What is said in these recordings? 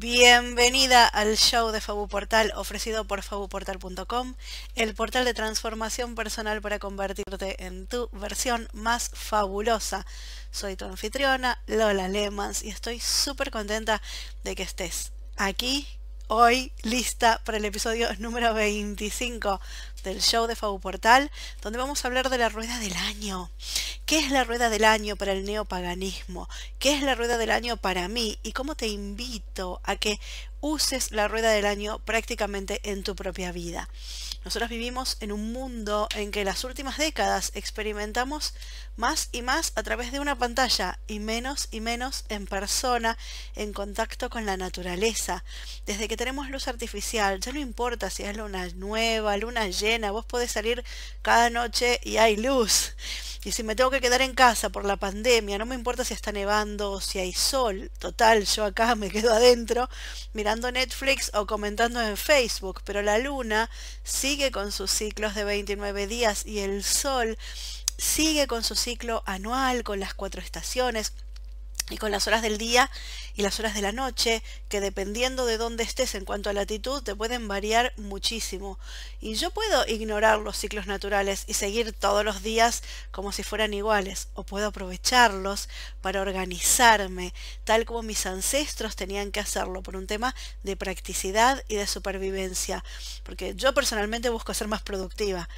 Bienvenida al show de Fabu Portal ofrecido por fabuportal.com, el portal de transformación personal para convertirte en tu versión más fabulosa. Soy tu anfitriona, Lola Lemans, y estoy súper contenta de que estés aquí hoy lista para el episodio número 25 del show de Fabu Portal, donde vamos a hablar de la rueda del año. ¿Qué es la rueda del año para el neopaganismo? ¿Qué es la rueda del año para mí? Y cómo te invito a que uses la rueda del año prácticamente en tu propia vida. Nosotros vivimos en un mundo en que las últimas décadas experimentamos más y más a través de una pantalla y menos y menos en persona, en contacto con la naturaleza. Desde que tenemos luz artificial, ya no importa si es luna nueva, luna llena, vos podés salir cada noche y hay luz. Y si me tengo que quedar en casa por la pandemia, no me importa si está nevando o si hay sol. Total, yo acá me quedo adentro mirando Netflix o comentando en Facebook. Pero la luna sigue con sus ciclos de 29 días y el sol sigue con su ciclo anual, con las cuatro estaciones y con las horas del día y las horas de la noche, que dependiendo de dónde estés en cuanto a latitud, te pueden variar muchísimo. Y yo puedo ignorar los ciclos naturales y seguir todos los días como si fueran iguales, o puedo aprovecharlos para organizarme, tal como mis ancestros tenían que hacerlo, por un tema de practicidad y de supervivencia, porque yo personalmente busco ser más productiva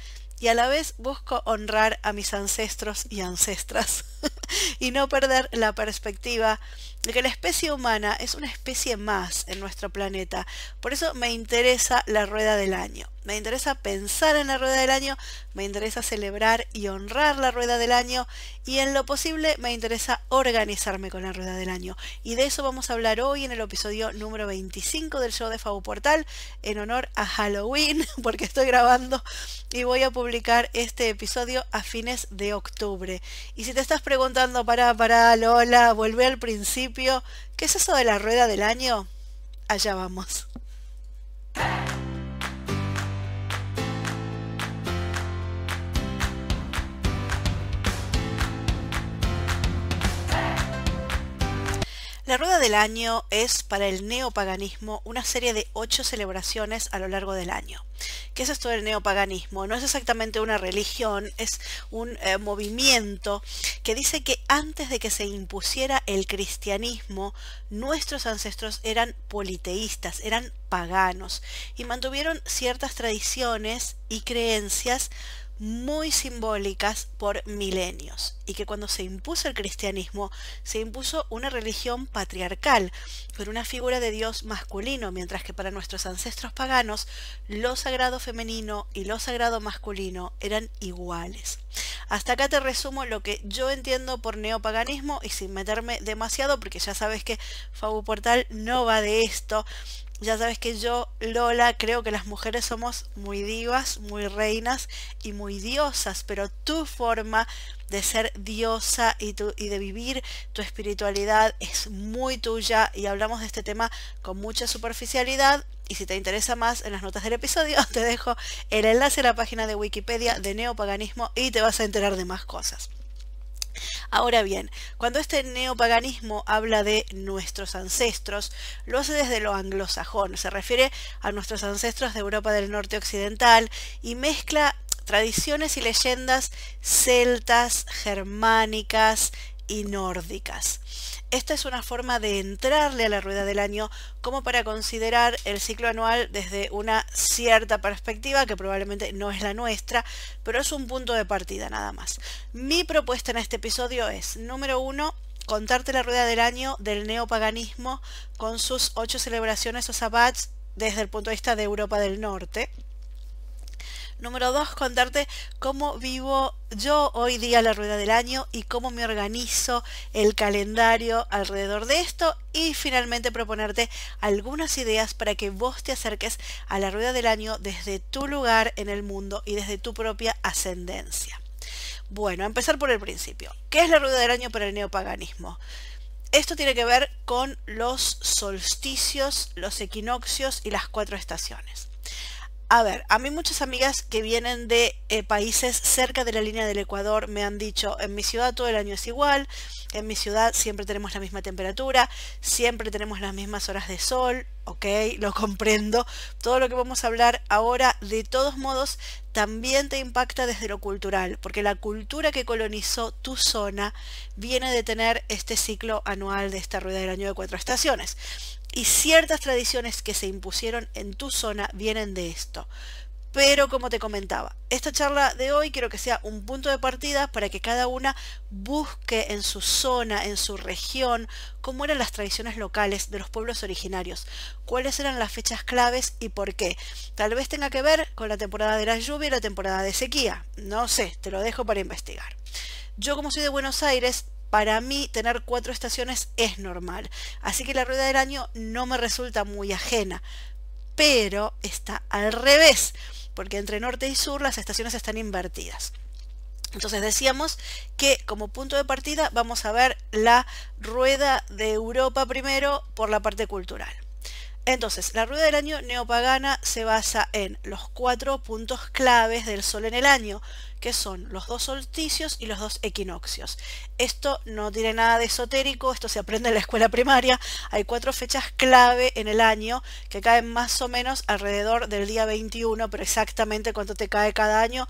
y a la vez busco honrar a mis ancestros y ancestras y no perder la perspectiva de que la especie humana es una especie más en nuestro planeta. Por eso me interesa la rueda del año. Me interesa pensar en la rueda del año, me interesa celebrar y honrar la rueda del año y en lo posible me interesa organizarme con la rueda del año. Y de eso vamos a hablar hoy en el episodio número 25 del show de Fabu Portal en honor a Halloween, porque estoy grabando y voy a publicar este episodio a fines de octubre. Y si te estás preguntando, para, para, Lola, vuelve al principio, ¿qué es eso de la rueda del año? Allá vamos. La rueda del año es para el neopaganismo una serie de ocho celebraciones a lo largo del año. ¿Qué es esto del neopaganismo? No es exactamente una religión, es un eh, movimiento que dice que antes de que se impusiera el cristianismo, nuestros ancestros eran politeístas, eran paganos y mantuvieron ciertas tradiciones y creencias muy simbólicas por milenios y que cuando se impuso el cristianismo se impuso una religión patriarcal con una figura de Dios masculino, mientras que para nuestros ancestros paganos lo sagrado femenino y lo sagrado masculino eran iguales. Hasta acá te resumo lo que yo entiendo por neopaganismo y sin meterme demasiado porque ya sabes que Fabu Portal no va de esto, ya sabes que yo, Lola, creo que las mujeres somos muy divas, muy reinas y muy diosas, pero tu forma de ser diosa y, tu, y de vivir tu espiritualidad es muy tuya y hablamos de este tema con mucha superficialidad y si te interesa más en las notas del episodio te dejo el enlace a la página de Wikipedia de neopaganismo y te vas a enterar de más cosas. Ahora bien, cuando este neopaganismo habla de nuestros ancestros, lo hace desde lo anglosajón, se refiere a nuestros ancestros de Europa del Norte Occidental y mezcla tradiciones y leyendas celtas, germánicas y nórdicas. Esta es una forma de entrarle a la rueda del año como para considerar el ciclo anual desde una cierta perspectiva que probablemente no es la nuestra, pero es un punto de partida nada más. Mi propuesta en este episodio es, número uno, contarte la rueda del año del neopaganismo con sus ocho celebraciones o sabbats desde el punto de vista de Europa del Norte. Número dos, contarte cómo vivo yo hoy día la rueda del año y cómo me organizo el calendario alrededor de esto. Y finalmente proponerte algunas ideas para que vos te acerques a la rueda del año desde tu lugar en el mundo y desde tu propia ascendencia. Bueno, a empezar por el principio. ¿Qué es la rueda del año para el neopaganismo? Esto tiene que ver con los solsticios, los equinoccios y las cuatro estaciones A ver, a mí muchas amigas que vienen de eh, países cerca de la línea del Ecuador me han dicho, en mi ciudad todo el año es igual, en mi ciudad siempre tenemos la misma temperatura, siempre tenemos las mismas horas de sol, ok, lo comprendo. Todo lo que vamos a hablar ahora, de todos modos, también te impacta desde lo cultural, porque la cultura que colonizó tu zona viene de tener este ciclo anual de esta rueda del año de cuatro estaciones y ciertas tradiciones que se impusieron en tu zona vienen de esto. Pero como te comentaba, esta charla de hoy quiero que sea un punto de partida para que cada una busque en su zona, en su región, cómo eran las tradiciones locales de los pueblos originarios, cuáles eran las fechas claves y por qué. Tal vez tenga que ver con la temporada de la lluvia y la temporada de sequía. No sé, te lo dejo para investigar. Yo como soy de Buenos Aires, para mí tener cuatro estaciones es normal. Así que la rueda del año no me resulta muy ajena. Pero está al revés, porque entre norte y sur las estaciones están invertidas. Entonces decíamos que como punto de partida vamos a ver la rueda de Europa primero por la parte cultural. Entonces, la rueda del año neopagana se basa en los cuatro puntos claves del Sol en el año, que son los dos solsticios y los dos equinoccios. Esto no tiene nada de esotérico, esto se aprende en la escuela primaria. Hay cuatro fechas clave en el año que caen más o menos alrededor del día 21, pero exactamente cuánto te cae cada año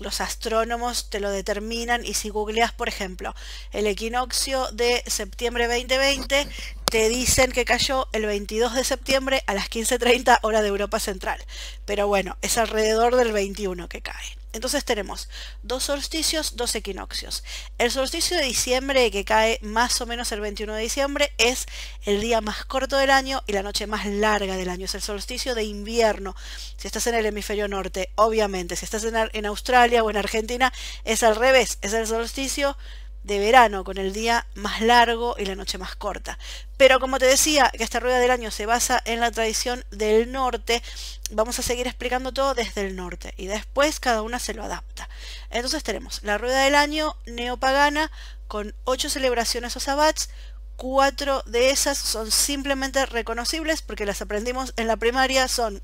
los astrónomos te lo determinan y si googleas, por ejemplo, el equinoccio de septiembre 2020, te dicen que cayó el 22 de septiembre a las 15.30 hora de Europa Central. Pero bueno, es alrededor del 21 que cae. Entonces tenemos dos solsticios, dos equinoccios. El solsticio de diciembre, que cae más o menos el 21 de diciembre, es el día más corto del año y la noche más larga del año. Es el solsticio de invierno. Si estás en el hemisferio norte, obviamente. Si estás en, en Australia o en Argentina, es al revés. Es el solsticio de verano con el día más largo y la noche más corta. Pero como te decía que esta rueda del año se basa en la tradición del norte, vamos a seguir explicando todo desde el norte y después cada una se lo adapta. Entonces tenemos la rueda del año neopagana con ocho celebraciones o sabbats, cuatro de esas son simplemente reconocibles porque las aprendimos en la primaria, son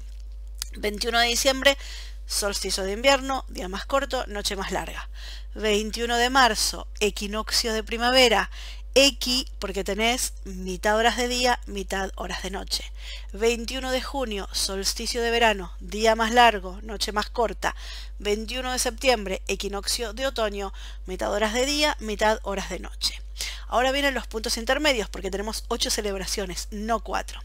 21 de diciembre, solsticio de invierno, día más corto, noche más larga. 21 de marzo, equinoccio de primavera, Equi porque tenés mitad horas de día, mitad horas de noche. 21 de junio, solsticio de verano, día más largo, noche más corta. 21 de septiembre, equinoccio de otoño, mitad horas de día, mitad horas de noche. Ahora vienen los puntos intermedios porque tenemos 8 celebraciones, no 4.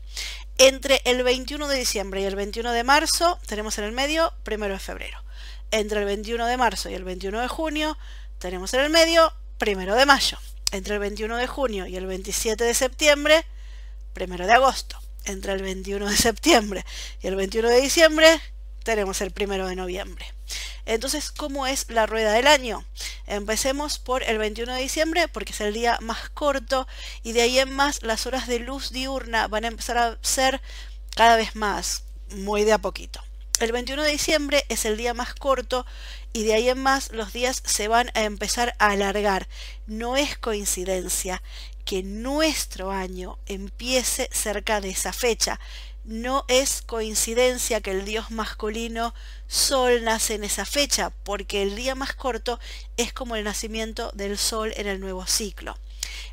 Entre el 21 de diciembre y el 21 de marzo tenemos en el medio primero de febrero entre el 21 de marzo y el 21 de junio tenemos en el medio primero de mayo. Entre el 21 de junio y el 27 de septiembre, primero de agosto. Entre el 21 de septiembre y el 21 de diciembre, tenemos el primero de noviembre. Entonces, ¿cómo es la rueda del año? Empecemos por el 21 de diciembre porque es el día más corto y de ahí en más las horas de luz diurna van a empezar a ser cada vez más, muy de a poquito. El 21 de diciembre es el día más corto y de ahí en más los días se van a empezar a alargar. No es coincidencia que nuestro año empiece cerca de esa fecha. No es coincidencia que el dios masculino Sol nace en esa fecha, porque el día más corto es como el nacimiento del Sol en el nuevo ciclo.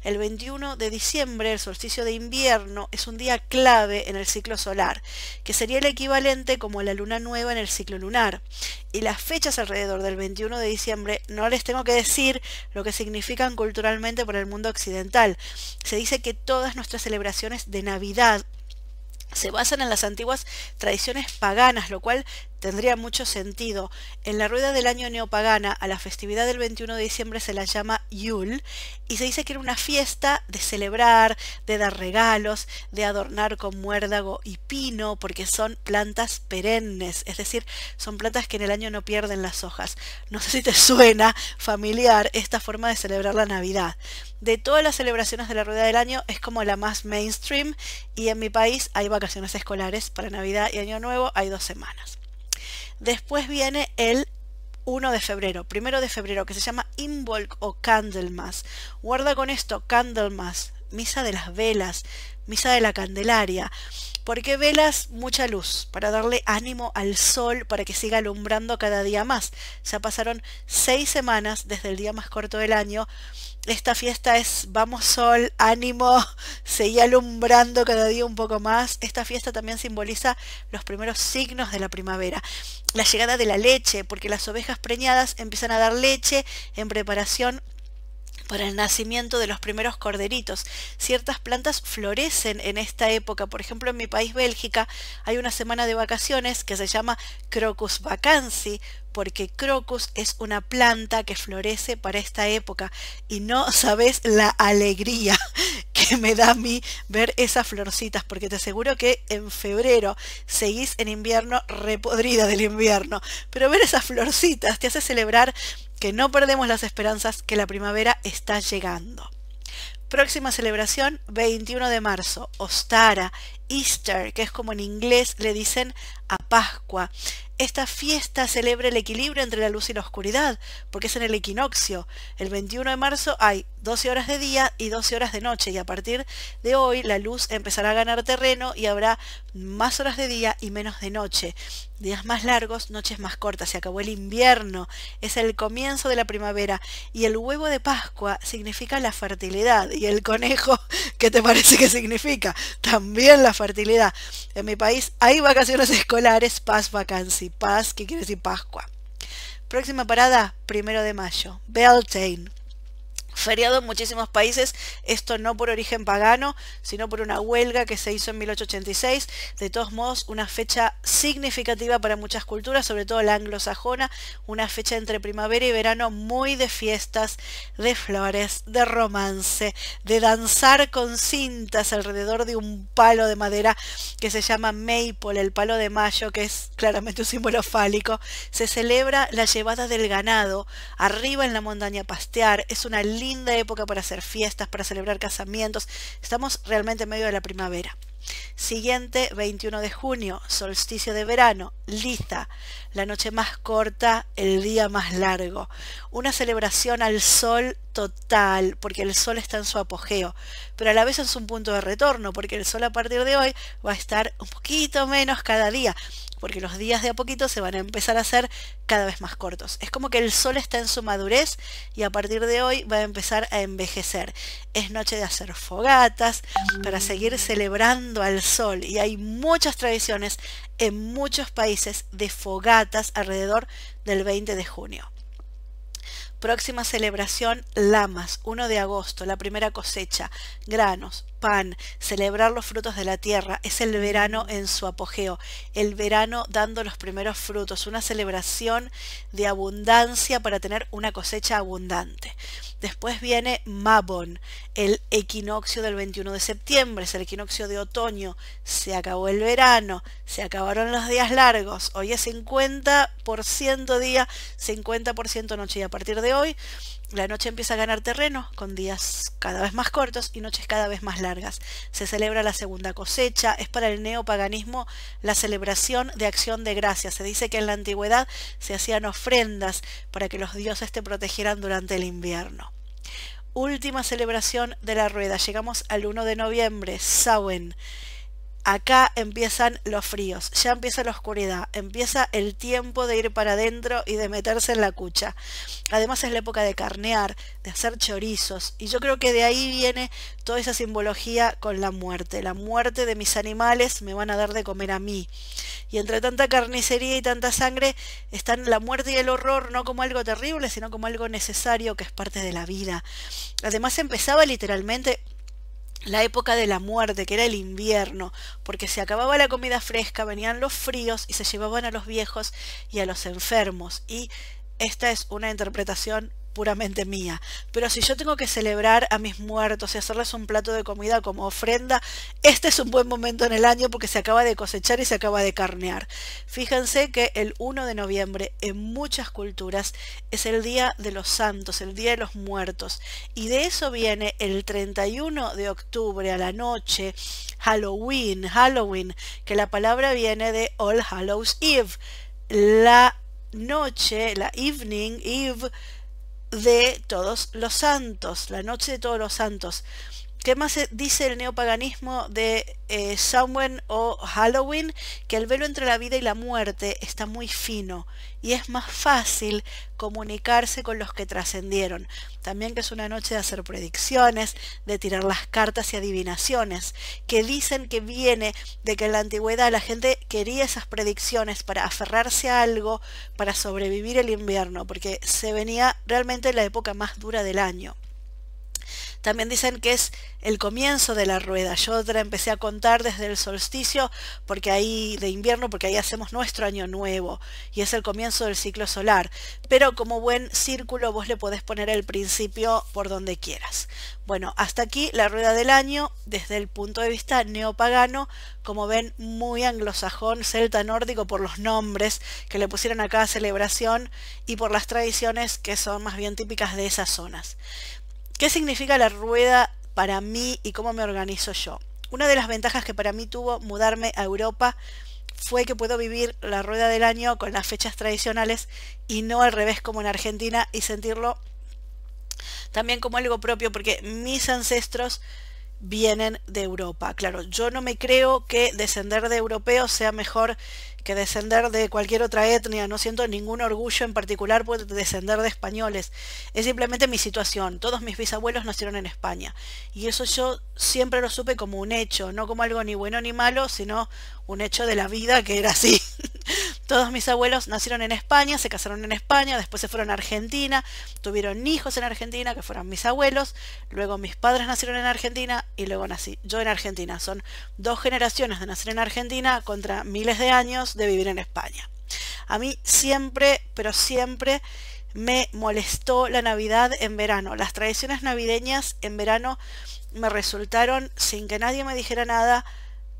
El 21 de diciembre, el solsticio de invierno, es un día clave en el ciclo solar, que sería el equivalente como la luna nueva en el ciclo lunar. Y las fechas alrededor del 21 de diciembre no les tengo que decir lo que significan culturalmente por el mundo occidental. Se dice que todas nuestras celebraciones de Navidad se basan en las antiguas tradiciones paganas, lo cual tendría mucho sentido. En la rueda del año neopagana, a la festividad del 21 de diciembre se la llama Yule y se dice que era una fiesta de celebrar, de dar regalos, de adornar con muérdago y pino, porque son plantas perennes, es decir, son plantas que en el año no pierden las hojas. No sé si te suena familiar esta forma de celebrar la Navidad. De todas las celebraciones de la rueda del año es como la más mainstream y en mi país hay vacaciones escolares para Navidad y Año Nuevo, hay dos semanas. Después viene el 1 de febrero, primero de febrero, que se llama Involk o Candlemas. Guarda con esto, Candlemas, misa de las velas, misa de la Candelaria. porque velas mucha luz para darle ánimo al sol para que siga alumbrando cada día más. Ya pasaron seis semanas desde el día más corto del año. Esta fiesta es vamos sol, ánimo, seguí alumbrando cada día un poco más. Esta fiesta también simboliza los primeros signos de la primavera. La llegada de la leche, porque las ovejas preñadas empiezan a dar leche en preparación para el nacimiento de los primeros corderitos. Ciertas plantas florecen en esta época. Por ejemplo, en mi país, Bélgica, hay una semana de vacaciones que se llama Crocus Vacancy, porque crocus es una planta que florece para esta época y no sabes la alegría me da a mí ver esas florcitas, porque te aseguro que en febrero seguís en invierno repodrida del invierno, pero ver esas florcitas te hace celebrar que no perdemos las esperanzas que la primavera está llegando. Próxima celebración, 21 de marzo, Ostara, Easter, que es como en inglés le dicen a Pascua. Esta fiesta celebra el equilibrio entre la luz y la oscuridad, porque es en el equinoccio. El 21 de marzo hay 12 horas de día y 12 horas de noche, y a partir de hoy la luz empezará a ganar terreno y habrá más horas de día y menos de noche. Días más largos, noches más cortas. Se acabó el invierno, es el comienzo de la primavera, y el huevo de Pascua significa la fertilidad, y el conejo, ¿qué te parece que significa? También la fertilidad. En mi país hay vacaciones escolares, paz vacancy, paz, que quiere decir Pascua. Próxima parada, primero de mayo, Beltane feriado en muchísimos países, esto no por origen pagano, sino por una huelga que se hizo en 1886. De todos modos, una fecha significativa para muchas culturas, sobre todo la anglosajona, una fecha entre primavera y verano muy de fiestas, de flores, de romance, de danzar con cintas alrededor de un palo de madera que se llama maple, el palo de mayo, que es claramente un símbolo fálico. Se celebra la llevada del ganado arriba en la montaña pastear. Es una linda época para hacer fiestas, para celebrar casamientos. Estamos realmente en medio de la primavera. Siguiente, 21 de junio, solsticio de verano, Liza, la noche más corta, el día más largo. Una celebración al sol total, porque el sol está en su apogeo, pero a la vez es un punto de retorno, porque el sol a partir de hoy va a estar un poquito menos cada día porque los días de a poquito se van a empezar a hacer cada vez más cortos. Es como que el sol está en su madurez y a partir de hoy va a empezar a envejecer. Es noche de hacer fogatas para seguir celebrando al sol y hay muchas tradiciones en muchos países de fogatas alrededor del 20 de junio. Próxima celebración, Lamas, 1 de agosto, la primera cosecha, granos, pan, celebrar los frutos de la tierra, es el verano en su apogeo, el verano dando los primeros frutos, una celebración de abundancia para tener una cosecha abundante. Después viene Mabon, el equinoccio del 21 de septiembre, es el equinoccio de otoño, se acabó el verano, se acabaron los días largos, hoy es 50% día, 50% noche. Y a partir de hoy la noche empieza a ganar terreno con días cada vez más cortos y noches cada vez más largas. Se celebra la segunda cosecha, es para el neopaganismo la celebración de acción de gracias. Se dice que en la antigüedad se hacían ofrendas para que los dioses te protegieran durante el invierno. Última celebración de la rueda. Llegamos al 1 de noviembre, Samhain acá empiezan los fríos, ya empieza la oscuridad, empieza el tiempo de ir para adentro y de meterse en la cucha. Además es la época de carnear, de hacer chorizos, y yo creo que de ahí viene toda esa simbología con la muerte. La muerte de mis animales me van a dar de comer a mí. Y entre tanta carnicería y tanta sangre están la muerte y el horror no como algo terrible, sino como algo necesario que es parte de la vida. Además empezaba literalmente la época de la muerte, que era el invierno, porque se acababa la comida fresca, venían los fríos y se llevaban a los viejos y a los enfermos. Y esta es una interpretación puramente mía. Pero si yo tengo que celebrar a mis muertos y hacerles un plato de comida como ofrenda, este es un buen momento en el año porque se acaba de cosechar y se acaba de carnear. Fíjense que el 1 de noviembre en muchas culturas es el día de los santos, el día de los muertos. Y de eso viene el 31 de octubre a la noche, Halloween, Halloween, que la palabra viene de All Hallows Eve. La noche, la evening, Eve, de todos los santos, la noche de todos los santos. ¿Qué más dice el neopaganismo de eh, Samhain o Halloween? Que el velo entre la vida y la muerte está muy fino y es más fácil comunicarse con los que trascendieron. También que es una noche de hacer predicciones, de tirar las cartas y adivinaciones, que dicen que viene de que en la antigüedad la gente quería esas predicciones para aferrarse a algo, para sobrevivir el invierno, porque se venía realmente la época más dura del año. También dicen que es el comienzo de la rueda. Yo otra empecé a contar desde el solsticio porque ahí de invierno porque ahí hacemos nuestro año nuevo y es el comienzo del ciclo solar. Pero como buen círculo vos le podés poner el principio por donde quieras. Bueno, hasta aquí la rueda del año desde el punto de vista neopagano, como ven muy anglosajón, celta nórdico por los nombres que le pusieron a cada celebración y por las tradiciones que son más bien típicas de esas zonas. ¿Qué significa la rueda para mí y cómo me organizo yo? Una de las ventajas que para mí tuvo mudarme a Europa fue que puedo vivir la rueda del año con las fechas tradicionales y no al revés como en Argentina y sentirlo también como algo propio porque mis ancestros vienen de Europa. Claro, yo no me creo que descender de europeos sea mejor que descender de cualquier otra etnia, no siento ningún orgullo en particular por descender de españoles, es simplemente mi situación, todos mis bisabuelos nacieron en España. Y eso yo siempre lo supe como un hecho, no como algo ni bueno ni malo, sino un hecho de la vida que era así. Todos mis abuelos nacieron en España, se casaron en España, después se fueron a Argentina, tuvieron hijos en Argentina, que fueron mis abuelos, luego mis padres nacieron en Argentina y luego nací yo en Argentina. Son dos generaciones de nacer en Argentina contra miles de años de vivir en España. A mí siempre, pero siempre me molestó la Navidad en verano. Las tradiciones navideñas en verano me resultaron, sin que nadie me dijera nada,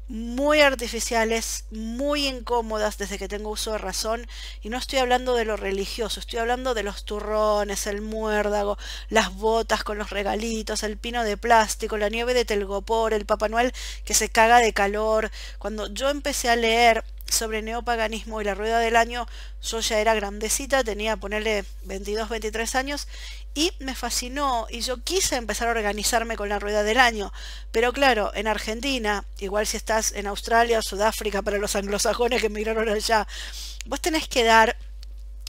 muy artificiales, muy incómodas desde que tengo uso de razón, y no estoy hablando de lo religioso, estoy hablando de los turrones, el muérdago, las botas con los regalitos, el pino de plástico, la nieve de telgopor, el Papá Noel que se caga de calor. Cuando yo empecé a leer sobre neopaganismo y la rueda del año, yo ya era grandecita, tenía ponerle 22, 23 años y me fascinó y yo quise empezar a organizarme con la rueda del año. Pero claro, en Argentina, igual si estás en Australia o Sudáfrica para los anglosajones que emigraron allá, vos tenés que dar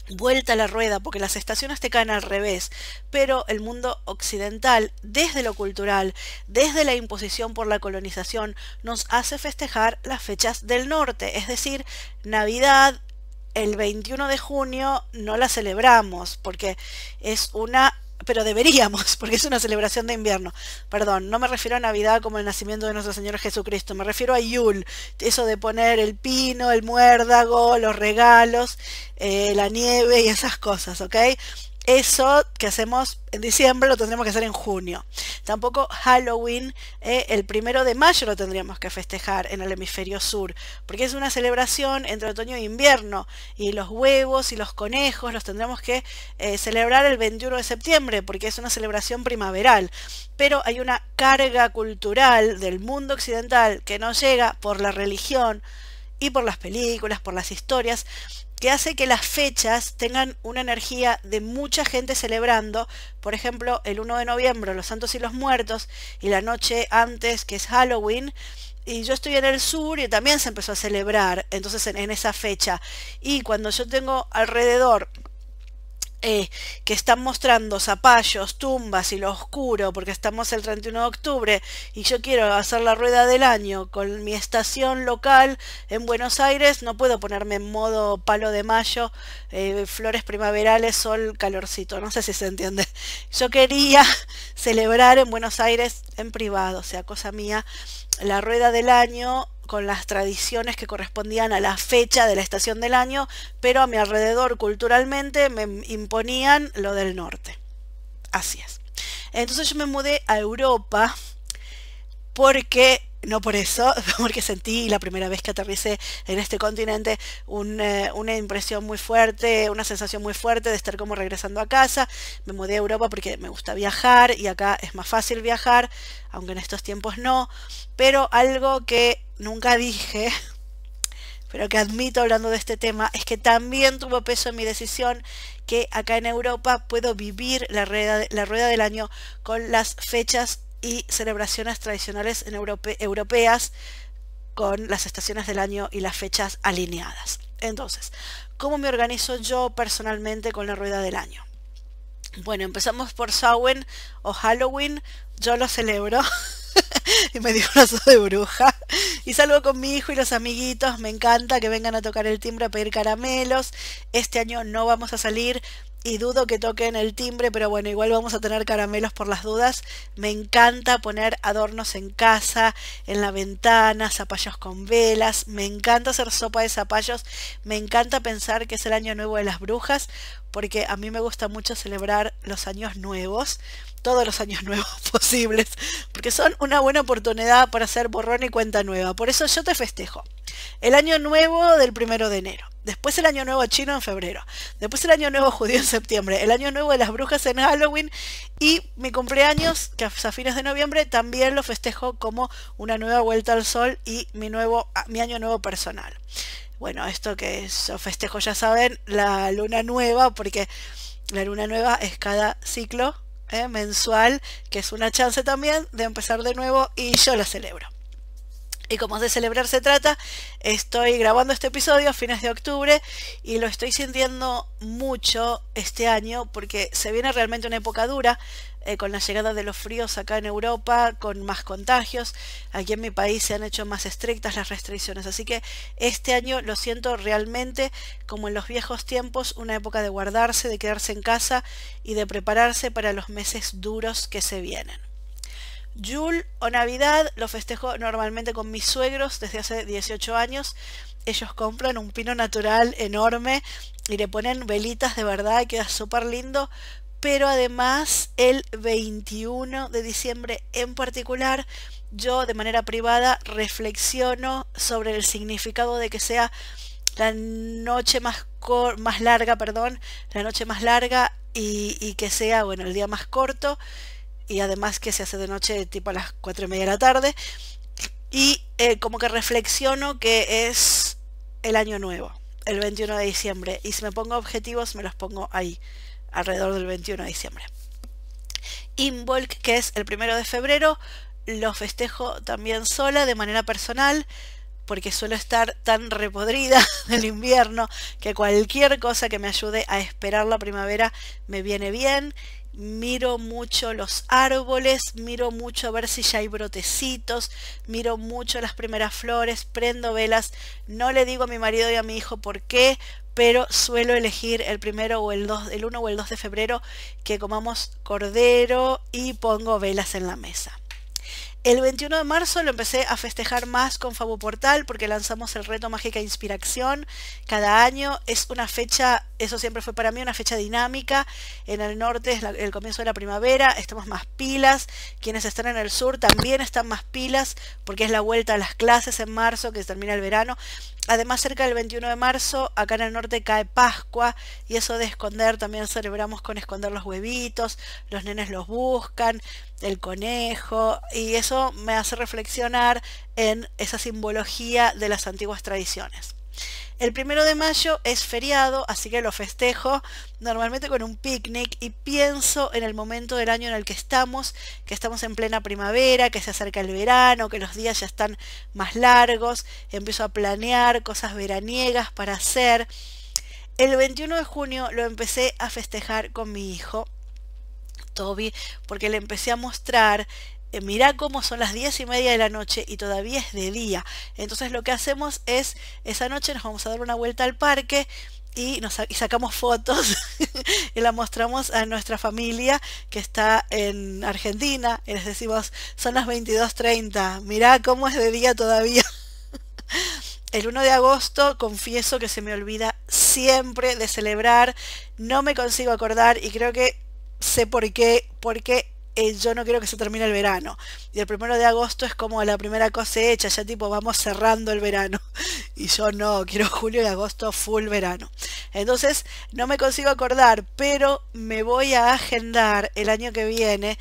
vuelta a la rueda porque las estaciones te caen al revés, pero el mundo occidental, desde lo cultural, desde la imposición por la colonización, nos hace festejar las fechas del norte, es decir, Navidad, el 21 de junio no la celebramos porque es una pero deberíamos, porque es una celebración de invierno. Perdón, no me refiero a Navidad como el nacimiento de nuestro Señor Jesucristo, me refiero a Yul, eso de poner el pino, el muérdago, los regalos, eh, la nieve y esas cosas, ¿ok? Eso que hacemos en diciembre lo tendremos que hacer en junio. Tampoco Halloween, eh, el primero de mayo lo tendríamos que festejar en el hemisferio sur, porque es una celebración entre otoño e invierno, y los huevos y los conejos los tendremos que eh, celebrar el 21 de septiembre, porque es una celebración primaveral. Pero hay una carga cultural del mundo occidental que nos llega por la religión y por las películas, por las historias, que hace que las fechas tengan una energía de mucha gente celebrando, por ejemplo, el 1 de noviembre, los Santos y los Muertos, y la noche antes, que es Halloween, y yo estoy en el sur y también se empezó a celebrar, entonces en, en esa fecha. Y cuando yo tengo alrededor eh, que están mostrando zapallos, tumbas y lo oscuro, porque estamos el 31 de octubre y yo quiero hacer la rueda del año con mi estación local en Buenos Aires, no puedo ponerme en modo palo de mayo, eh, flores primaverales, sol, calorcito, no sé si se entiende. Yo quería celebrar en Buenos Aires en privado, o sea, cosa mía, la rueda del año con las tradiciones que correspondían a la fecha de la estación del año, pero a mi alrededor culturalmente me imponían lo del norte. Así es. Entonces yo me mudé a Europa porque no por eso, porque sentí la primera vez que aterricé en este continente eh, una impresión muy fuerte, una sensación muy fuerte de estar como regresando a casa. Me mudé a Europa porque me gusta viajar y acá es más fácil viajar, aunque en estos tiempos no. Pero algo que nunca dije, pero que admito hablando de este tema, es que también tuvo peso en mi decisión que acá en Europa puedo vivir la rueda, la rueda del año con las fechas y celebraciones tradicionales en europeas con las estaciones del año y las fechas alineadas. Entonces, ¿cómo me organizo yo personalmente con la rueda del año? Bueno, empezamos por Samhain o Halloween. Yo lo celebro. y me disfrazo de bruja. Y salgo con mi hijo y los amiguitos. Me encanta que vengan a tocar el timbre a pedir caramelos. Este año no vamos a salir y dudo que toquen el timbre, pero bueno, igual vamos a tener caramelos por las dudas. Me encanta poner adornos en casa, en la ventana, zapallos con velas. Me encanta hacer sopa de zapallos. Me encanta pensar que es el año nuevo de las brujas, porque a mí me gusta mucho celebrar los años nuevos, todos los años nuevos posibles, porque son una buena oportunidad para hacer borrón y cuenta nueva. Por eso yo te festejo. El año nuevo del primero de enero. Después el año nuevo chino en febrero. Después el año nuevo judío en septiembre. El año nuevo de las brujas en Halloween. Y mi cumpleaños, que a fines de noviembre, también lo festejo como una nueva vuelta al sol y mi, nuevo, mi año nuevo personal bueno, esto que yo festejo ya saben, la luna nueva, porque la luna nueva es cada ciclo ¿eh? mensual, que es una chance también de empezar de nuevo y yo la celebro. Y como de celebrar se trata, estoy grabando este episodio a fines de octubre y lo estoy sintiendo mucho este año porque se viene realmente una época dura eh, con la llegada de los fríos acá en Europa, con más contagios. Aquí en mi país se han hecho más estrictas las restricciones, así que este año lo siento realmente como en los viejos tiempos, una época de guardarse, de quedarse en casa y de prepararse para los meses duros que se vienen. Yule o Navidad lo festejo normalmente con mis suegros desde hace 18 años. Ellos compran un pino natural enorme y le ponen velitas de verdad, queda súper lindo. Pero además el 21 de diciembre en particular, yo de manera privada reflexiono sobre el significado de que sea la noche más, más larga, perdón, la noche más larga y, y que sea, bueno, el día más corto y además que se hace de noche tipo a las 4 y media de la tarde. Y eh, como que reflexiono que es el año nuevo, el 21 de diciembre. Y si me pongo objetivos, me los pongo ahí, alrededor del 21 de diciembre. Involk, que es el primero de febrero, lo festejo también sola, de manera personal, porque suelo estar tan repodrida del invierno que cualquier cosa que me ayude a esperar la primavera me viene bien miro mucho los árboles, miro mucho a ver si ya hay brotecitos, miro mucho las primeras flores, prendo velas, no le digo a mi marido y a mi hijo por qué, pero suelo elegir el primero o el 2, el 1 o el 2 de febrero que comamos cordero y pongo velas en la mesa. El 21 de marzo lo empecé a festejar más con Fabo Portal porque lanzamos el reto Mágica Inspiración cada año. Es una fecha, eso siempre fue para mí una fecha dinámica. En el norte es el comienzo de la primavera, estamos más pilas. Quienes están en el sur también están más pilas porque es la vuelta a las clases en marzo que termina el verano. Además, cerca del 21 de marzo, acá en el norte cae Pascua y eso de esconder también celebramos con esconder los huevitos, los nenes los buscan, el conejo y eso me hace reflexionar en esa simbología de las antiguas tradiciones. El primero de mayo es feriado, así que lo festejo normalmente con un picnic y pienso en el momento del año en el que estamos, que estamos en plena primavera, que se acerca el verano, que los días ya están más largos, empiezo a planear cosas veraniegas para hacer. El 21 de junio lo empecé a festejar con mi hijo, Toby, porque le empecé a mostrar eh, mira cómo son las diez y media de la noche y todavía es de día. Entonces lo que hacemos es, esa noche nos vamos a dar una vuelta al parque y, nos, sacamos fotos y la mostramos a nuestra familia que está en Argentina y les decimos, son las 22.30, mirá cómo es de día todavía. El 1 de agosto confieso que se me olvida siempre de celebrar, no me consigo acordar y creo que sé por qué, porque yo no quiero que se termine el verano. Y el primero de agosto es como la primera cosecha, ya tipo vamos cerrando el verano. Y yo no, quiero julio y agosto full verano. Entonces no me consigo acordar, pero me voy a agendar el año que viene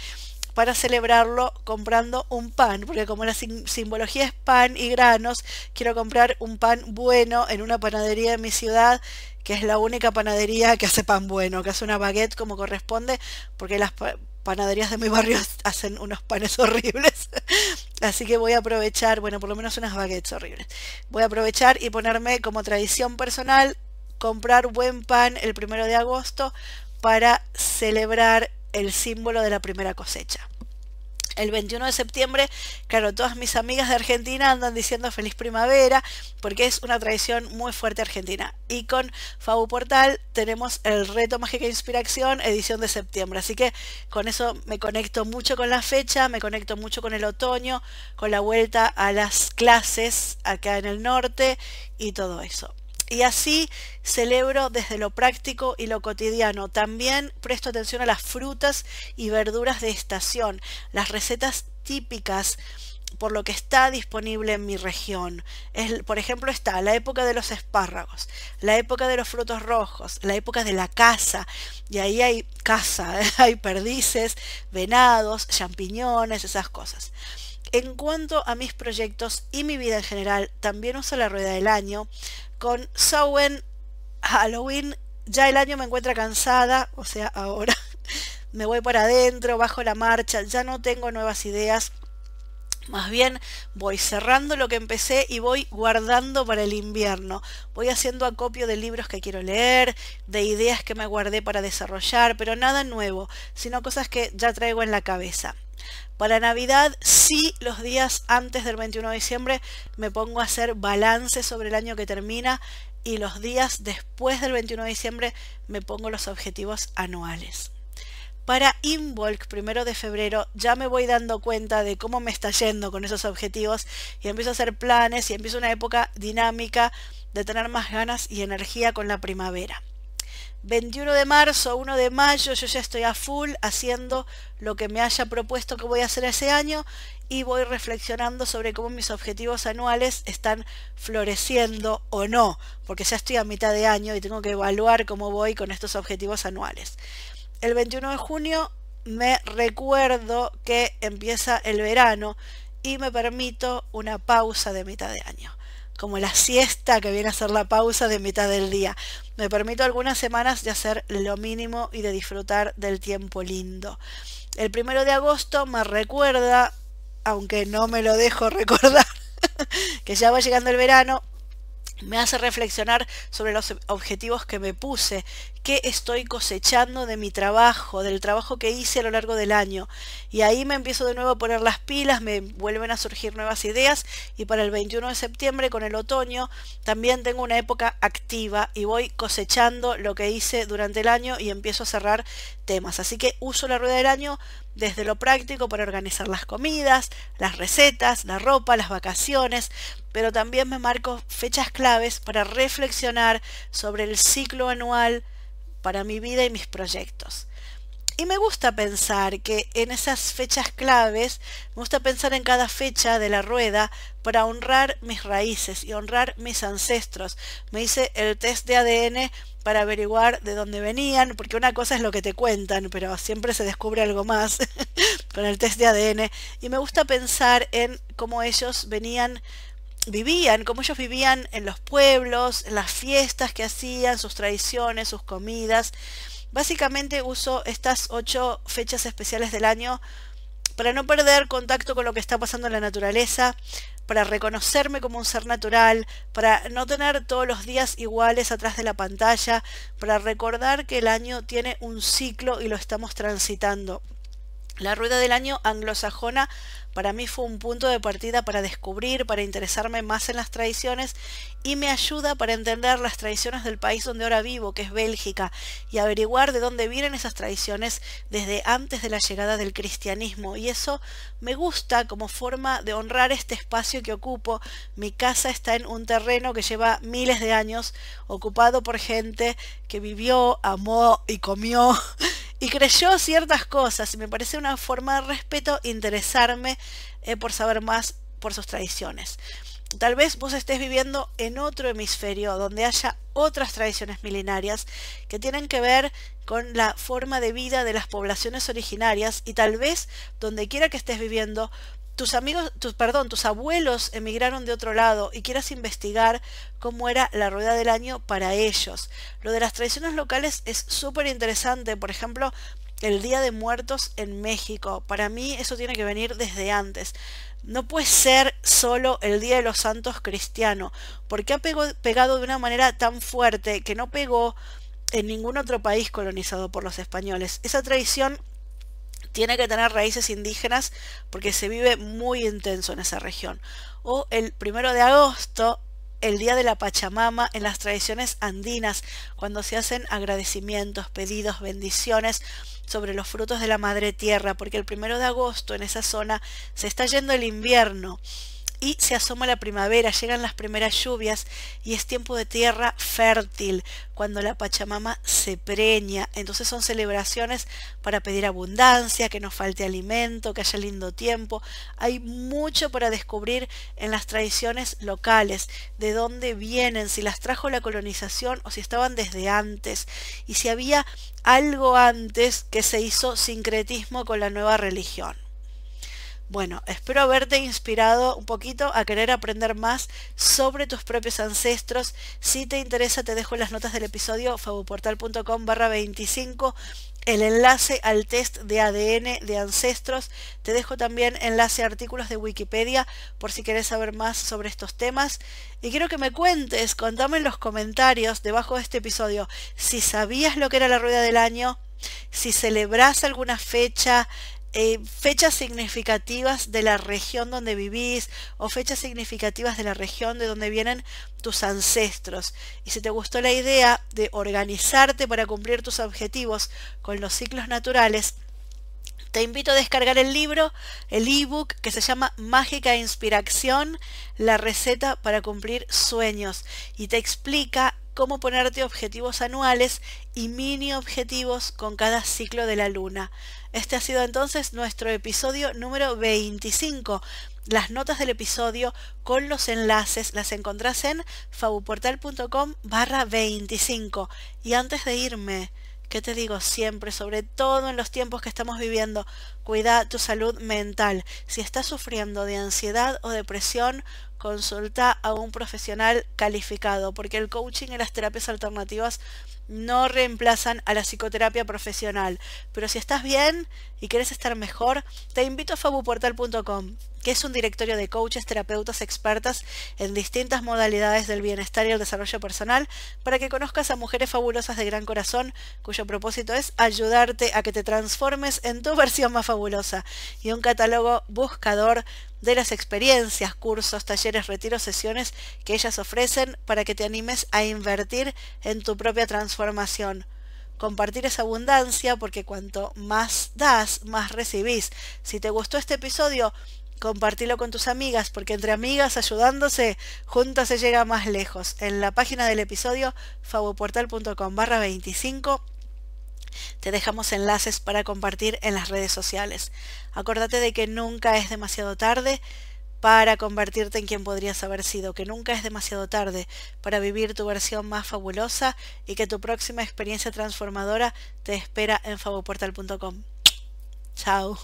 para celebrarlo comprando un pan, porque como la simbología es pan y granos, quiero comprar un pan bueno en una panadería de mi ciudad que es la única panadería que hace pan bueno, que hace una baguette como corresponde, porque las panaderías de mi barrio hacen unos panes horribles. Así que voy a aprovechar, bueno, por lo menos unas baguettes horribles. Voy a aprovechar y ponerme como tradición personal comprar buen pan el primero de agosto para celebrar el símbolo de la primera cosecha el 21 de septiembre, claro, todas mis amigas de Argentina andan diciendo feliz primavera, porque es una tradición muy fuerte argentina. Y con Fabu Portal tenemos el reto Mágica Inspiración, edición de septiembre. Así que con eso me conecto mucho con la fecha, me conecto mucho con el otoño, con la vuelta a las clases acá en el norte y todo eso. Y así celebro desde lo práctico y lo cotidiano. También presto atención a las frutas y verduras de estación, las recetas típicas por lo que está disponible en mi región. Por ejemplo, está la época de los espárragos, la época de los frutos rojos, la época de la caza, y ahí hay caza, hay perdices, venados, champiñones, esas cosas. En cuanto a mis proyectos y mi vida en general, también uso la rueda del año con Samhain, Halloween, ya el año me encuentra cansada, o sea, ahora me voy para adentro, bajo la marcha, ya no tengo nuevas ideas. Más bien voy cerrando lo que empecé y voy guardando para el invierno. Voy haciendo acopio de libros que quiero leer, de ideas que me guardé para desarrollar, pero nada nuevo, sino cosas que ya traigo en la cabeza. Para Navidad, sí, los días antes del 21 de diciembre me pongo a hacer balance sobre el año que termina y los días después del 21 de diciembre me pongo los objetivos anuales. Para Involk, primero de febrero, ya me voy dando cuenta de cómo me está yendo con esos objetivos y empiezo a hacer planes y empiezo una época dinámica de tener más ganas y energía con la primavera. 21 de marzo, 1 de mayo, yo ya estoy a full haciendo lo que me haya propuesto que voy a hacer ese año y voy reflexionando sobre cómo mis objetivos anuales están floreciendo o no, porque ya estoy a mitad de año y tengo que evaluar cómo voy con estos objetivos anuales. El 21 de junio me recuerdo que empieza el verano y me permito una pausa de mitad de año como la siesta que viene a ser la pausa de mitad del día. Me permito algunas semanas de hacer lo mínimo y de disfrutar del tiempo lindo. El primero de agosto me recuerda, aunque no me lo dejo recordar, que ya va llegando el verano me hace reflexionar sobre los objetivos que me puse, qué estoy cosechando de mi trabajo, del trabajo que hice a lo largo del año. Y ahí me empiezo de nuevo a poner las pilas, me vuelven a surgir nuevas ideas y para el 21 de septiembre con el otoño también tengo una época activa y voy cosechando lo que hice durante el año y empiezo a cerrar temas. Así que uso la rueda del año desde lo práctico para organizar las comidas, las recetas, la ropa, las vacaciones, pero también me marco fechas claves para reflexionar sobre el ciclo anual para mi vida y mis proyectos. Y me gusta pensar que en esas fechas claves, me gusta pensar en cada fecha de la rueda para honrar mis raíces y honrar mis ancestros. Me hice el test de ADN para averiguar de dónde venían, porque una cosa es lo que te cuentan, pero siempre se descubre algo más con el test de ADN. Y me gusta pensar en cómo ellos venían vivían, cómo ellos vivían en los pueblos, las fiestas que hacían, sus tradiciones, sus comidas. Básicamente uso estas ocho fechas especiales del año para no perder contacto con lo que está pasando en la naturaleza, para reconocerme como un ser natural, para no tener todos los días iguales atrás de la pantalla, para recordar que el año tiene un ciclo y lo estamos transitando. La rueda del año anglosajona para mí fue un punto de partida para descubrir, para interesarme más en las tradiciones y me ayuda para entender las tradiciones del país donde ahora vivo, que es Bélgica, y averiguar de dónde vienen esas tradiciones desde antes de la llegada del cristianismo. Y eso me gusta como forma de honrar este espacio que ocupo. Mi casa está en un terreno que lleva miles de años, ocupado por gente que vivió, amó y comió y creyó ciertas cosas y me parece una forma de respeto interesarme eh, por saber más por sus tradiciones. Tal vez vos estés viviendo en otro hemisferio donde haya otras tradiciones milenarias que tienen que ver con la forma de vida de las poblaciones originarias y tal vez donde quiera que estés viviendo tus amigos, tus, perdón, tus abuelos emigraron de otro lado y quieras investigar cómo era la rueda del año para ellos. Lo de las tradiciones locales es súper interesante. Por ejemplo, el Día de Muertos en México. Para mí eso tiene que venir desde antes. No puede ser solo el Día de los Santos cristiano, porque ha pegado de una manera tan fuerte que no pegó en ningún otro país colonizado por los españoles. Esa tradición tiene que tener raíces indígenas porque se vive muy intenso en esa región. O el primero de agosto el día de la Pachamama en las tradiciones andinas, cuando se hacen agradecimientos, pedidos, bendiciones sobre los frutos de la madre tierra, porque el primero de agosto en esa zona se está yendo el invierno y se asoma la primavera, llegan las primeras lluvias y es tiempo de tierra fértil, cuando la Pachamama se preña. Entonces son celebraciones para pedir abundancia, que nos falte alimento, que haya lindo tiempo. Hay mucho para descubrir en las tradiciones locales, de dónde vienen, si las trajo la colonización o si estaban desde antes, y si había algo antes que se hizo sincretismo con la nueva religión. Bueno, espero haberte inspirado un poquito a querer aprender más sobre tus propios ancestros. Si te interesa, te dejo en las notas del episodio fabuportal.com barra 25 el enlace al test de ADN de ancestros. Te dejo también enlace a artículos de Wikipedia por si quieres saber más sobre estos temas. Y quiero que me cuentes, contame en los comentarios debajo de este episodio si sabías lo que era la rueda del año, si celebras alguna fecha, eh, fechas significativas de la región donde vivís o fechas significativas de la región de donde vienen tus ancestros. Y si te gustó la idea de organizarte para cumplir tus objetivos con los ciclos naturales, te invito a descargar el libro, el ebook que se llama Mágica Inspiración, la receta para cumplir sueños y te explica cómo ponerte objetivos anuales y mini objetivos con cada ciclo de la luna. Este ha sido entonces nuestro episodio número 25. Las notas del episodio con los enlaces las encontrás en fabuportal.com barra 25. Y antes de irme, ¿qué te digo siempre? Sobre todo en los tiempos que estamos viviendo, cuida tu salud mental. Si estás sufriendo de ansiedad o depresión, consulta a un profesional calificado, porque el coaching y las terapias alternativas no reemplazan a la psicoterapia profesional. Pero si estás bien y quieres estar mejor, te invito a fabuportal.com, que es un directorio de coaches, terapeutas, expertas en distintas modalidades del bienestar y el desarrollo personal, para que conozcas a mujeres fabulosas de gran corazón, cuyo propósito es ayudarte a que te transformes en tu versión más fabulosa, y un catálogo buscador de las experiencias, cursos, talleres, retiros, sesiones que ellas ofrecen para que te animes a invertir en tu propia transformación. Compartir esa abundancia porque cuanto más das, más recibís. Si te gustó este episodio, compartilo con tus amigas porque entre amigas ayudándose, juntas se llega más lejos. En la página del episodio fabuportal.com barra 25 te dejamos enlaces para compartir en las redes sociales. Acordate de que nunca es demasiado tarde para convertirte en quien podrías haber sido, que nunca es demasiado tarde para vivir tu versión más fabulosa y que tu próxima experiencia transformadora te espera en faboportal.com. Chao.